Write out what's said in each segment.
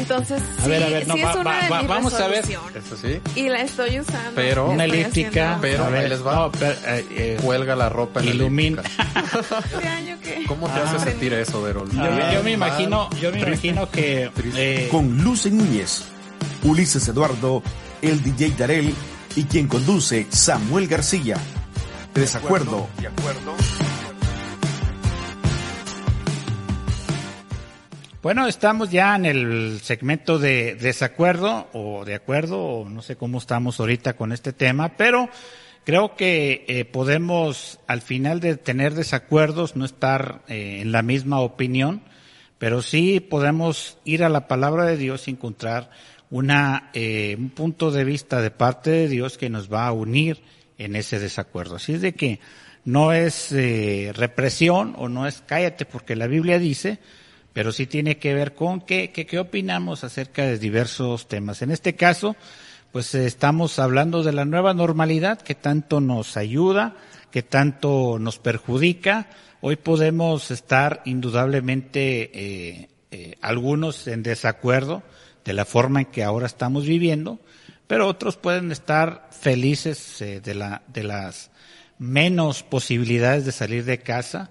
Entonces, A sí, ver, a ver, no, sí va- es una va- de va- mis vamos a ver. resoluciones. Eso sí. Y la estoy usando. Pero- Una haciendo- elíptica. Pero, a ver, ahí les va. no, pero, eh, eh, Cuelga la ropa en la Ilumina. elíptica. ¿Este? ¿Cómo te hace sentir eso, Verol? yo, yo- yo me imagino, yo me Triste. imagino que Triste. eh, con Luce Núñez, Ulises Eduardo, el DJ Darel y quien conduce Samuel García. Desacuerdo. De acuerdo. Bueno, estamos ya en el segmento de desacuerdo o de acuerdo, o no sé cómo estamos ahorita con este tema, pero creo que eh, podemos al final de tener desacuerdos no estar eh, en la misma opinión, pero sí podemos ir a la palabra de Dios y encontrar una, eh, un punto de vista de parte de Dios que nos va a unir en ese desacuerdo. Así es de que no es eh, represión o no es cállate porque la Biblia dice, pero sí tiene que ver con qué, qué, qué opinamos acerca de diversos temas. En este caso, pues estamos hablando de la nueva normalidad que tanto nos ayuda, que tanto nos perjudica. Hoy podemos estar indudablemente eh, eh, algunos en desacuerdo de la forma en que ahora estamos viviendo, pero otros pueden estar felices eh, de, la, de las menos posibilidades de salir de casa.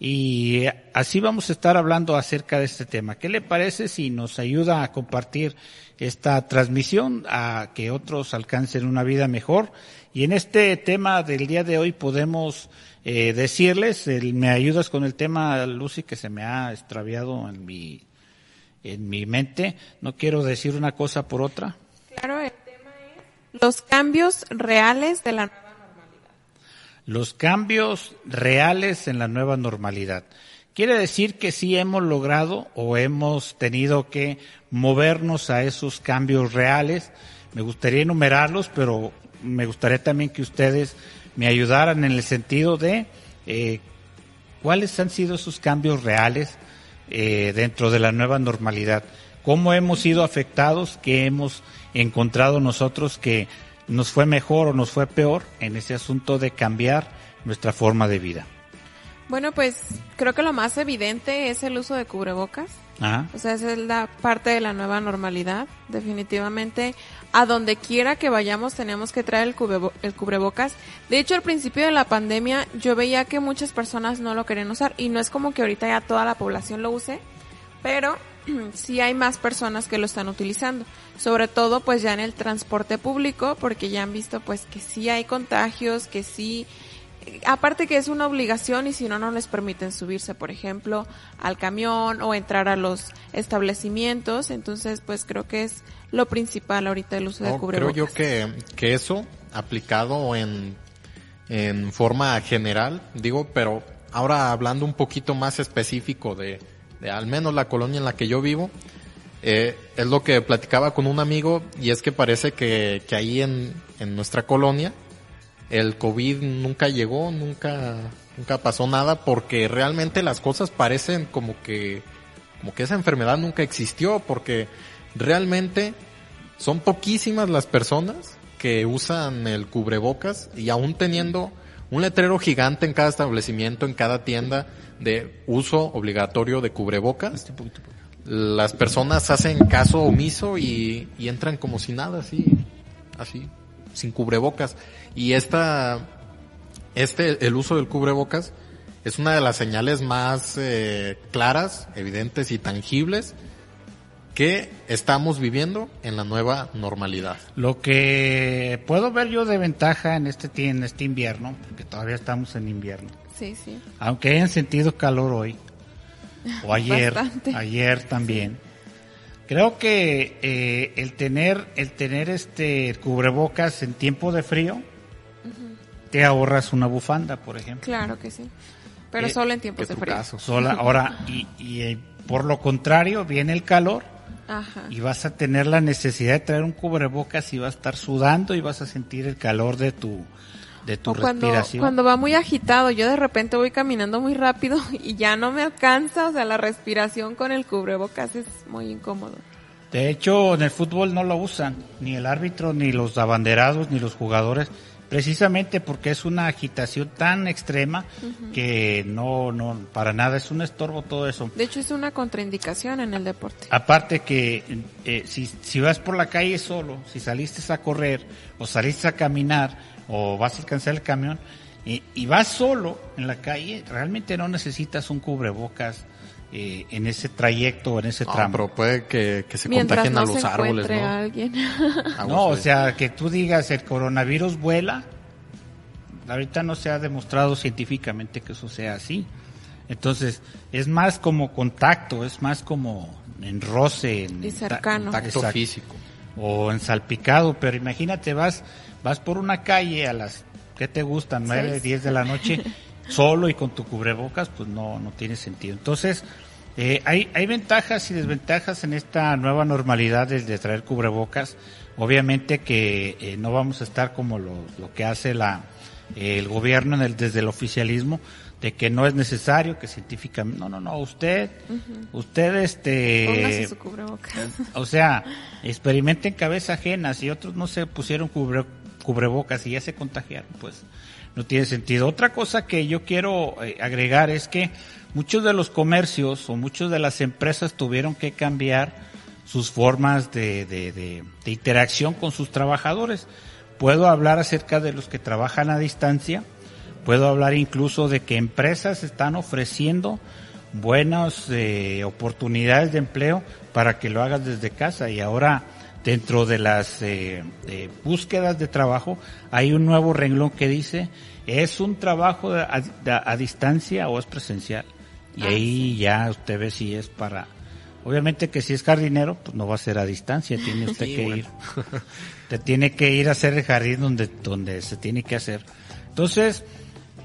Y así vamos a estar hablando acerca de este tema. ¿Qué le parece si nos ayuda a compartir esta transmisión a que otros alcancen una vida mejor? Y en este tema del día de hoy podemos eh, decirles, el- me ayudas con el tema, Lucy, que se me ha extraviado en mi, en mi mente. No quiero decir una cosa por otra. Claro, el tema es los cambios reales de la. Los cambios reales en la nueva normalidad. Quiere decir que sí hemos logrado o hemos tenido que movernos a esos cambios reales. Me gustaría enumerarlos, pero me gustaría también que ustedes me ayudaran en el sentido de eh, cuáles han sido esos cambios reales eh, dentro de la nueva normalidad. ¿Cómo hemos sido afectados? ¿Qué hemos encontrado nosotros que nos fue mejor o nos fue peor en ese asunto de cambiar nuestra forma de vida? Bueno, pues creo que lo más evidente es el uso de cubrebocas. Ajá. O sea, esa es la parte de la nueva normalidad. Definitivamente, a donde quiera que vayamos tenemos que traer el, cubrebo- el cubrebocas. De hecho, al principio de la pandemia yo veía que muchas personas no lo querían usar y no es como que ahorita ya toda la población lo use, pero sí hay más personas que lo están utilizando. Sobre todo pues ya en el transporte público porque ya han visto pues que sí hay contagios, que sí aparte que es una obligación y si no, no les permiten subirse, por ejemplo, al camión o entrar a los establecimientos. Entonces, pues creo que es lo principal ahorita el uso de No, creo cubrebocas. yo que, que eso aplicado en, en forma general, digo, pero ahora hablando un poquito más específico de, de al menos la colonia en la que yo vivo, eh, es lo que platicaba con un amigo y es que parece que, que ahí en, en nuestra colonia el COVID nunca llegó, nunca, nunca pasó nada porque realmente las cosas parecen como que, como que esa enfermedad nunca existió porque realmente son poquísimas las personas que usan el cubrebocas y aún teniendo un letrero gigante en cada establecimiento, en cada tienda de uso obligatorio de cubrebocas, las personas hacen caso omiso y, y entran como si nada, así, así, sin cubrebocas. Y esta, este, el uso del cubrebocas es una de las señales más eh, claras, evidentes y tangibles que estamos viviendo en la nueva normalidad. Lo que puedo ver yo de ventaja en este, en este invierno, porque todavía estamos en invierno, Sí, sí. aunque hayan sentido calor hoy, o ayer, Bastante. ayer también. Creo que eh, el tener el tener este cubrebocas en tiempo de frío te ahorras una bufanda, por ejemplo. Claro que sí. Pero Eh, solo en tiempos de frío. caso. Sola, ahora y, y eh, por lo contrario viene el calor Ajá. y vas a tener la necesidad de traer un cubrebocas y vas a estar sudando y vas a sentir el calor de tu de tu O cuando, respiración. cuando va muy agitado, yo de repente voy caminando muy rápido y ya no me alcanza, o sea, la respiración con el cubrebocas es muy incómodo. De hecho, en el fútbol no lo usan, ni el árbitro, ni los abanderados, ni los jugadores. Precisamente porque es una agitación tan extrema que no, no, para nada es un estorbo todo eso. De hecho, es una contraindicación en el deporte. Aparte que eh, si, si vas por la calle solo, si saliste a correr o saliste a caminar o vas a alcanzar el camión y, y vas solo en la calle, realmente no necesitas un cubrebocas eh, en ese trayecto, en ese No, tramo. pero puede que, que se Mientras contagien no a los se árboles, ¿no? a alguien. Aguas, No, o güey. sea, que tú digas el coronavirus vuela, ahorita no se ha demostrado científicamente que eso sea así. Entonces, es más como contacto, es más como en roce, en Y cercano. Contacto físico. o en salpicado, pero imagínate, vas, vas por una calle a las, ¿qué te gustan? Nueve, Seis. diez de la noche, solo y con tu cubrebocas, pues no, no tiene sentido. Entonces, eh, hay, hay ventajas y desventajas en esta nueva normalidad de, de traer cubrebocas. Obviamente que eh, no vamos a estar como lo, lo que hace la, el gobierno en el, desde el oficialismo, de que no es necesario, que científicamente, no, no, no, usted, usted este... Póngase su cubrebocas. O sea, experimenten cabeza ajena. Si otros no se pusieron cubre- cubrebocas y ya se contagiaron, pues no tiene sentido. Otra cosa que yo quiero eh, agregar es que muchos de los comercios o muchas de las empresas tuvieron que cambiar sus formas de, de- interacción con sus trabajadores. Puedo hablar acerca de los que trabajan a distancia, puedo hablar incluso de que empresas están ofreciendo buenas eh, oportunidades de empleo para que lo hagas desde casa y ahora dentro de las eh, eh, búsquedas de trabajo hay un nuevo renglón que dice es un trabajo a, a- a distancia o es presencial y Ah, ahí ya usted ve si es para obviamente que si es jardinero pues no va a ser a distancia tiene usted Sí, que bueno. ir. Te tiene que ir a hacer el jardín donde donde se tiene que hacer. Entonces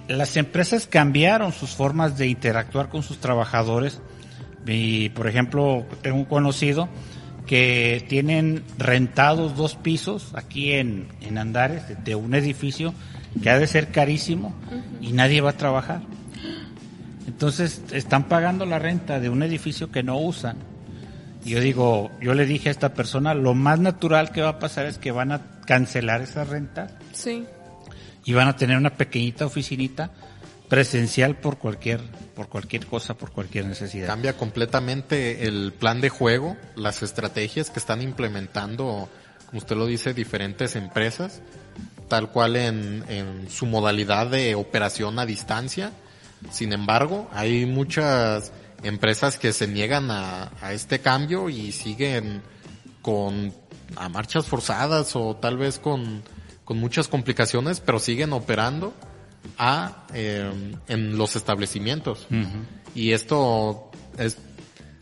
las empresas cambiaron sus formas de interactuar con sus trabajadores. Y por ejemplo tengo un conocido que tienen rentados dos pisos aquí en, en Andares de, un edificio que ha de ser carísimo y nadie va a trabajar. Entonces están pagando la renta de un edificio que no usan. Y yo digo, yo le dije a esta persona, lo más natural que va a pasar es que van a cancelar esa renta Sí. y van a tener una pequeñita oficinita presencial por cualquier por cualquier cosa, por cualquier necesidad. Cambia completamente el plan de juego, las estrategias que están implementando, como usted lo dice, diferentes empresas, tal cual en, en su modalidad de operación a distancia. Sin embargo, hay muchas empresas que se niegan a, a este cambio y siguen con a marchas forzadas o tal vez con, con muchas complicaciones, pero siguen operando a eh, en los establecimientos. Y esto es,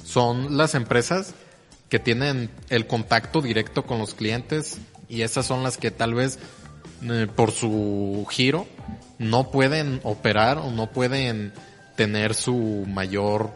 son las empresas que tienen el contacto directo con los clientes y esas son las que tal vez eh, por su giro no pueden operar o no pueden tener su mayor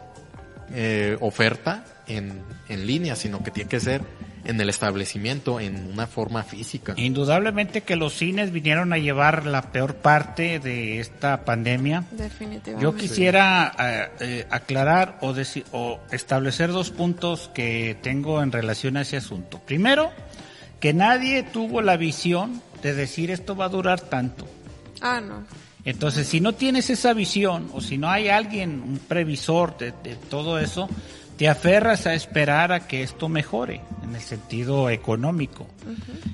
eh, oferta en, en línea, sino que tiene que ser en el establecimiento, en una forma física. Indudablemente que los cines vinieron a llevar la peor parte de esta pandemia. Definitivamente. Yo quisiera eh, eh, aclarar o, o establecer dos puntos que tengo en relación a ese asunto. Primero, que nadie tuvo la visión de decir esto va a durar tanto. Ah, no. Entonces, si no tienes esa visión o si no hay alguien, un previsor de, de todo eso, te aferras a esperar a que esto mejore en el sentido económico.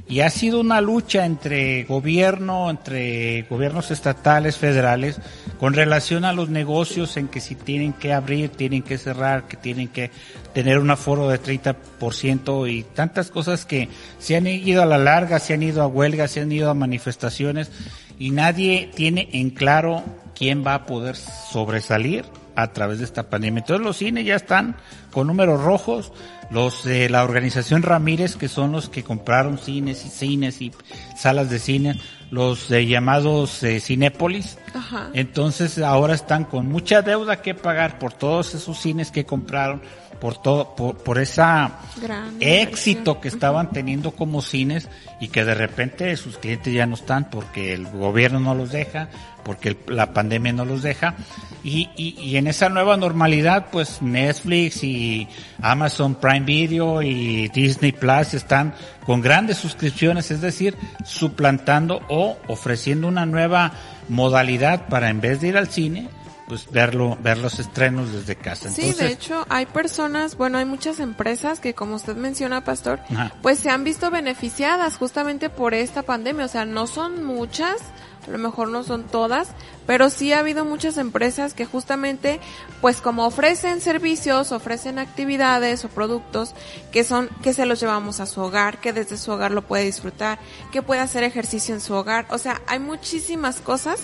Y ha sido una lucha entre gobierno, entre gobiernos estatales, federales, con relación a los negocios en que si tienen que abrir, tienen que cerrar, que tienen que tener un aforo de 30% y tantas cosas que se han ido a la larga, se han ido a huelgas, se han ido a manifestaciones y nadie tiene en claro quién va a poder sobresalir a través de esta pandemia. Entonces los cines ya están con números rojos, los de la organización Ramírez, que son los que compraron cines y cines y salas de cine, los eh, llamados eh, Cinépolis, Ajá. entonces ahora están con mucha deuda que pagar por todos esos cines que compraron, por todo, por, por esa Gran éxito inversión. que estaban teniendo como cines y que de repente sus clientes ya no están porque el gobierno no los deja, porque el- la pandemia no los deja. Y, y, y en esa nueva normalidad, pues Netflix y Amazon Prime Video y Disney Plus están con grandes suscripciones, es decir, suplantando o ofreciendo una nueva modalidad para en vez de ir al cine, pues verlo, ver los estrenos desde casa. sí, de hecho, hay personas, bueno, hay muchas empresas que, como usted menciona, Pastor, pues se han visto beneficiadas justamente por esta pandemia. O sea, no son muchas, a lo mejor no son todas, pero sí ha habido muchas empresas que justamente, pues como ofrecen servicios, ofrecen actividades o productos que son, que se los llevamos a su hogar, que desde su hogar lo puede disfrutar, que puede hacer ejercicio en su hogar. O sea, hay muchísimas cosas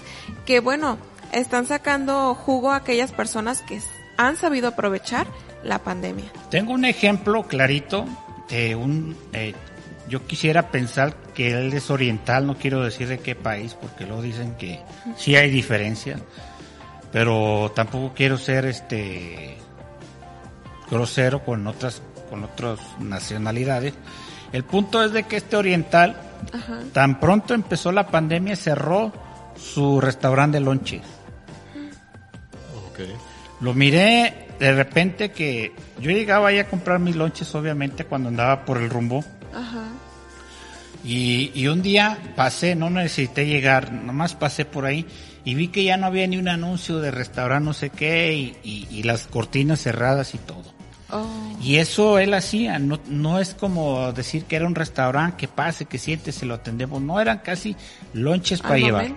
que, bueno, están sacando jugo a aquellas personas que han sabido aprovechar la pandemia. Tengo un ejemplo clarito de un eh, yo quisiera pensar que él es oriental, no quiero decir de qué país, porque luego dicen que sí hay diferencia, pero tampoco quiero ser este grosero con otras con otras nacionalidades. El punto es de que este oriental, tan pronto empezó la pandemia, cerró su restaurante de Lo miré de repente que yo llegaba ahí a comprar mis lonches, obviamente, cuando andaba por el rumbo. Ajá. Y, y, un día pasé, no necesité llegar, nomás pasé por ahí y vi que ya no había ni un anuncio de restaurante no sé qué y, y, las cortinas cerradas y todo. Oh. Y eso él hacía, no, no es como decir que era un restaurante que pase, que siente, se lo atendemos, no eran casi lonches para llevar.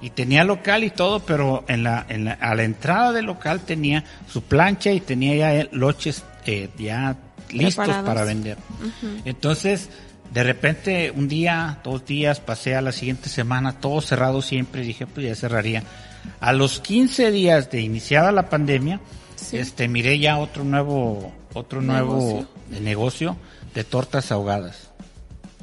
y tenía local y todo, pero en la, en la, a la entrada del local tenía su plancha y tenía ya lonches eh, ya listos para vender. Entonces, de repente, un día, dos días, pasé a la siguiente semana, todo cerrado siempre, dije, pues ya cerraría. A los 15 días de iniciada la pandemia, este, miré ya otro nuevo, otro nuevo negocio de tortas ahogadas.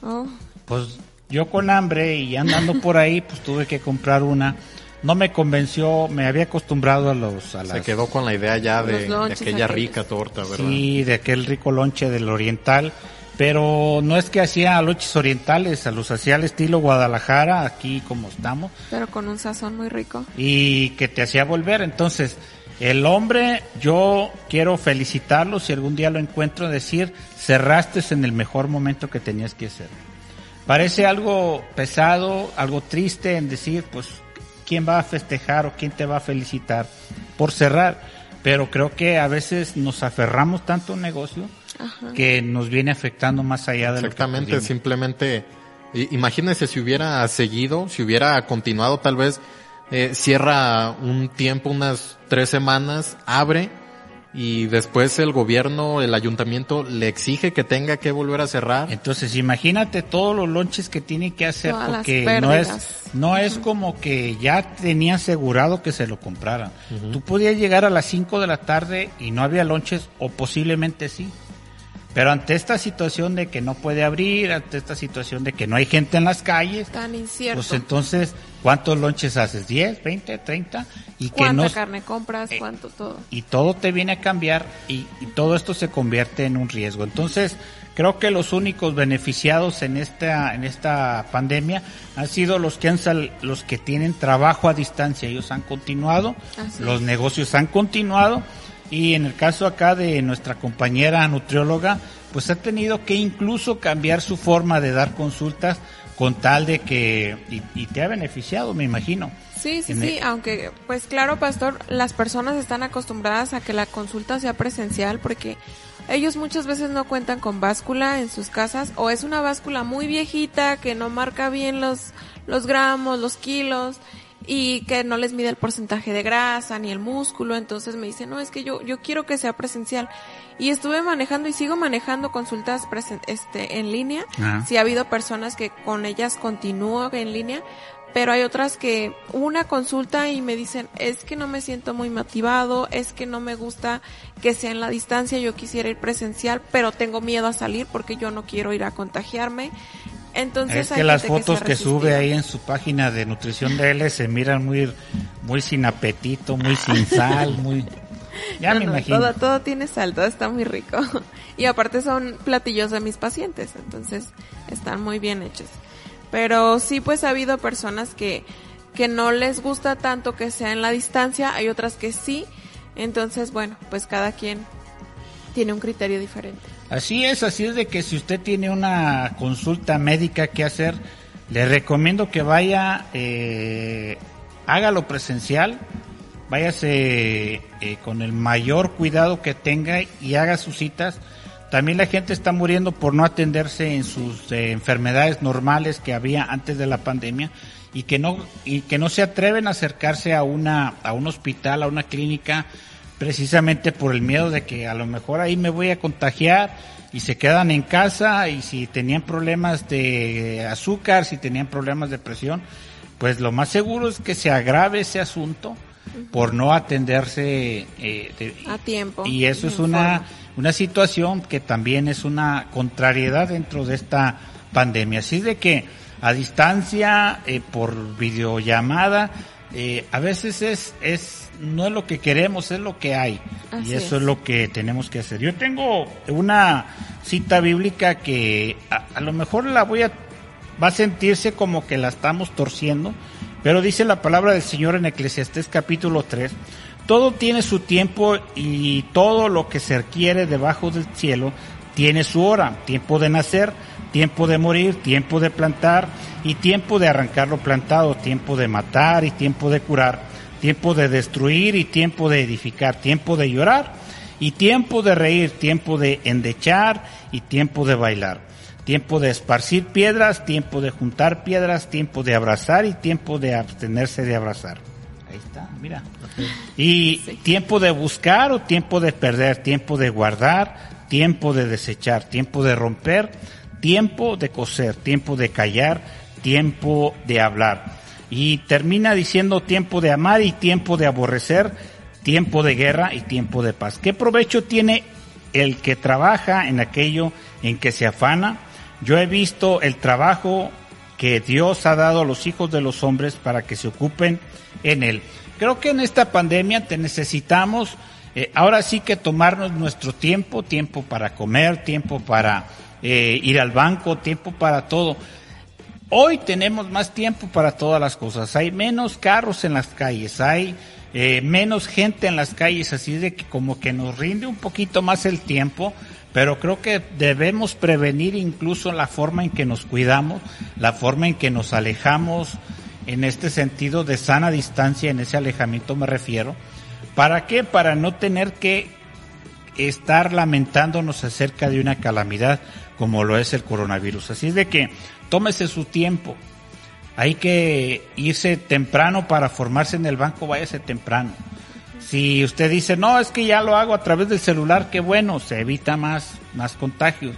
Oh. Pues yo con hambre y andando por ahí, pues tuve que comprar una. No me convenció, me había acostumbrado a los... A Se quedó con la idea ya de, de aquella rica torta, ¿verdad? Sí, de aquel rico lonche del oriental pero no es que hacía loches orientales, a los hacía al estilo Guadalajara, aquí como estamos. Pero con un sazón muy rico. Y que te hacía volver. Entonces, el hombre, yo quiero felicitarlo si algún día lo encuentro, decir, cerraste en el mejor momento que tenías que hacer. Parece algo pesado, algo triste en decir, pues, ¿quién va a festejar o quién te va a felicitar por cerrar? Pero creo que a veces nos aferramos tanto a un negocio que nos viene afectando más allá de Exactamente, simplemente imagínese si hubiera seguido, si hubiera continuado tal vez eh, cierra un tiempo, unas tres semanas, abre y después el gobierno, el ayuntamiento le exige que tenga que volver a cerrar. Entonces, imagínate todos los lonches que tiene que hacer porque no es no es como que ya tenía asegurado que se lo compraran. Tú podías llegar a las 5 de la tarde y no había lonches o posiblemente sí. Pero ante esta situación de que no puede abrir, ante esta situación de que no hay gente en las calles, tan incierto. Pues entonces, ¿cuántos lonches haces? ¿10, 20, 30? Y ¿Cuánta carne compras? Eh, ¿Cuánto todo? Y todo te viene a cambiar y, todo esto se convierte en un riesgo. Entonces, creo que los únicos beneficiados en esta en esta pandemia han sido los que han los que tienen trabajo a distancia. Ellos han continuado, los negocios han continuado y en el caso acá de nuestra compañera nutrióloga, pues ha tenido que incluso cambiar su forma de dar consultas con tal de que, y, te ha beneficiado, me imagino. Sí, sí, sí, aunque, pues claro, pastor, las personas están acostumbradas a que la consulta sea presencial porque ellos muchas veces no cuentan con báscula en sus casas o es una báscula muy viejita que no marca bien los, los gramos, los kilos y que no les mide el porcentaje de grasa ni el músculo, entonces me dice, no, es que yo, yo quiero que sea presencial. Y estuve manejando y sigo manejando consultas este, en línea. si ha habido personas que con ellas continúo en línea, pero hay otras que una consulta y me dicen, es que no me siento muy motivado, es que no me gusta que sea en la distancia, yo quisiera ir presencial, pero tengo miedo a salir porque yo no quiero ir a contagiarme. Entonces es que las fotos que, sube ahí en su página de nutrición de él se miran muy muy sin apetito, muy sin sal, muy ya me imagino. Todo, todo tiene sal, todo está muy rico. Y aparte son platillos de mis pacientes, entonces están muy bien hechos. Pero sí pues ha habido personas que que no les gusta tanto que sea en la distancia, hay otras que sí. Entonces, bueno, pues cada quien tiene un criterio diferente. Así es, así es de que si usted tiene una consulta médica que hacer, le recomiendo que vaya, eh, hágalo presencial, váyase eh, con el mayor cuidado que tenga y haga sus citas. También la gente está muriendo por no atenderse en sus eh, enfermedades normales que había antes de la pandemia y que no y que no se atreven a acercarse a una a un hospital, a una clínica precisamente por el miedo de que a lo mejor ahí me voy a contagiar y se quedan en casa y si tenían problemas de azúcar, si tenían problemas de presión, pues lo más seguro es que se agrave ese asunto por no atenderse eh, a tiempo. Y eso es una, una situación que también es una contrariedad dentro de esta pandemia. Así de que a distancia, eh, por videollamada, eh, a veces es, es, no es lo que queremos, es lo que hay. y eso es. lo que tenemos que hacer. Yo tengo una cita bíblica que a, lo mejor la voy a, va a sentirse como que la estamos torciendo, pero dice la palabra del Señor en Eclesiastés capítulo 3, todo tiene su tiempo y todo lo que se requiere debajo del cielo tiene su hora, tiempo de nacer, tiempo de morir, tiempo de plantar y tiempo de arrancar lo plantado, tiempo de matar y tiempo de curar, tiempo de destruir y tiempo de edificar, tiempo de llorar y tiempo de reír, tiempo de endechar y tiempo de bailar, tiempo de esparcir piedras, tiempo de juntar piedras, tiempo de abrazar y tiempo de abstenerse de abrazar. Ahí está, mira. Y tiempo de buscar o tiempo de perder, tiempo de guardar, tiempo de desechar, tiempo de romper, tiempo de coser, tiempo de callar, tiempo de hablar. Y termina diciendo tiempo de amar y tiempo de aborrecer, tiempo de guerra y tiempo de paz. ¿Qué provecho tiene el que trabaja en aquello en que se afana? Yo he visto el trabajo que Dios ha dado a los hijos de los hombres para que se ocupen en él. Creo que en esta pandemia te necesitamos eh, ahora sí que tomarnos nuestro tiempo, tiempo para comer, tiempo para eh, ir al banco, tiempo para todo. Hoy tenemos más tiempo para todas las cosas. Hay menos carros en las calles, hay eh, menos gente en las calles, así de que como que nos rinde un poquito más el tiempo, pero creo que debemos prevenir incluso la forma en que nos cuidamos, la forma en que nos alejamos, en este sentido de sana distancia, en ese alejamiento me refiero. ¿Para qué? Para no tener que estar lamentándonos acerca de una calamidad como lo es el coronavirus. Así es de que tómese su tiempo. Hay que irse temprano para formarse en el banco, váyase temprano. Si usted dice, no, es que ya lo hago a través del celular, qué bueno, se evita más, más contagios.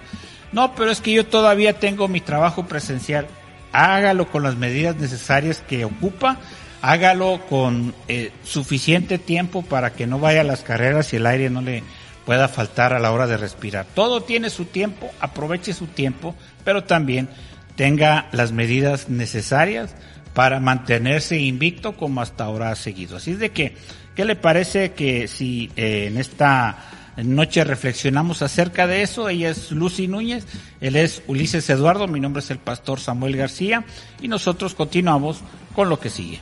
No, pero es que yo todavía tengo mi trabajo presencial. Hágalo con las medidas necesarias que ocupa, hágalo con eh, suficiente tiempo para que no vaya a las carreras y el aire no le pueda faltar a la hora de respirar. Todo tiene su tiempo, aproveche su tiempo, pero también tenga las medidas necesarias para mantenerse invicto como hasta ahora ha seguido. Así es de que, ¿qué le parece que si eh, en esta noche reflexionamos acerca de eso? Ella es Lucy Núñez, él es Ulises Eduardo, mi nombre es el pastor Samuel García y nosotros continuamos con lo que sigue.